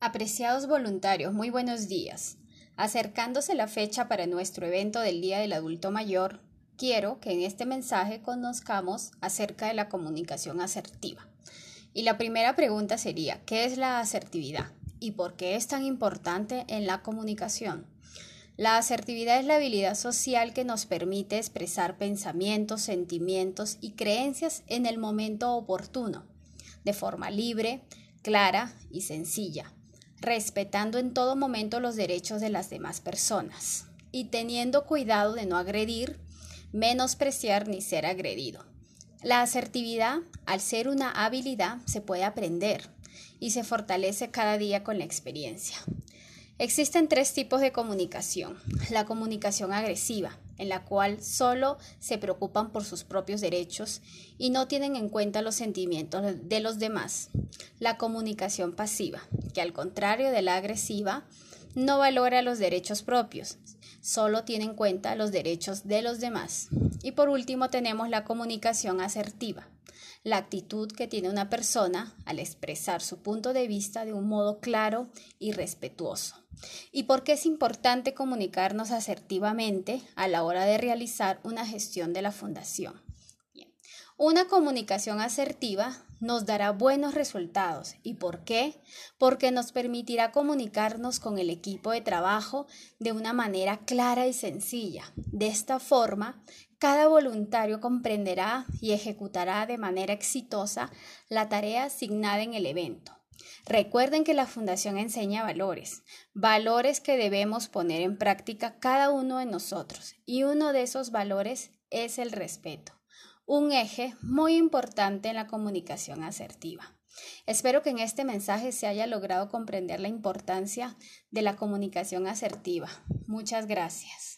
Apreciados voluntarios, muy buenos días. Acercándose la fecha para nuestro evento del Día del Adulto Mayor, quiero que en este mensaje conozcamos acerca de la comunicación asertiva. Y la primera pregunta sería, ¿qué es la asertividad? ¿Y por qué es tan importante en la comunicación? La asertividad es la habilidad social que nos permite expresar pensamientos, sentimientos y creencias en el momento oportuno, de forma libre, clara y sencilla respetando en todo momento los derechos de las demás personas y teniendo cuidado de no agredir, menospreciar ni ser agredido. La asertividad, al ser una habilidad, se puede aprender y se fortalece cada día con la experiencia. Existen tres tipos de comunicación. La comunicación agresiva, en la cual solo se preocupan por sus propios derechos y no tienen en cuenta los sentimientos de los demás. La comunicación pasiva, que al contrario de la agresiva, no valora los derechos propios, solo tiene en cuenta los derechos de los demás. Y por último tenemos la comunicación asertiva, la actitud que tiene una persona al expresar su punto de vista de un modo claro y respetuoso. ¿Y por qué es importante comunicarnos asertivamente a la hora de realizar una gestión de la fundación? Una comunicación asertiva nos dará buenos resultados. ¿Y por qué? Porque nos permitirá comunicarnos con el equipo de trabajo de una manera clara y sencilla. De esta forma, cada voluntario comprenderá y ejecutará de manera exitosa la tarea asignada en el evento. Recuerden que la Fundación enseña valores, valores que debemos poner en práctica cada uno de nosotros, y uno de esos valores es el respeto, un eje muy importante en la comunicación asertiva. Espero que en este mensaje se haya logrado comprender la importancia de la comunicación asertiva. Muchas gracias.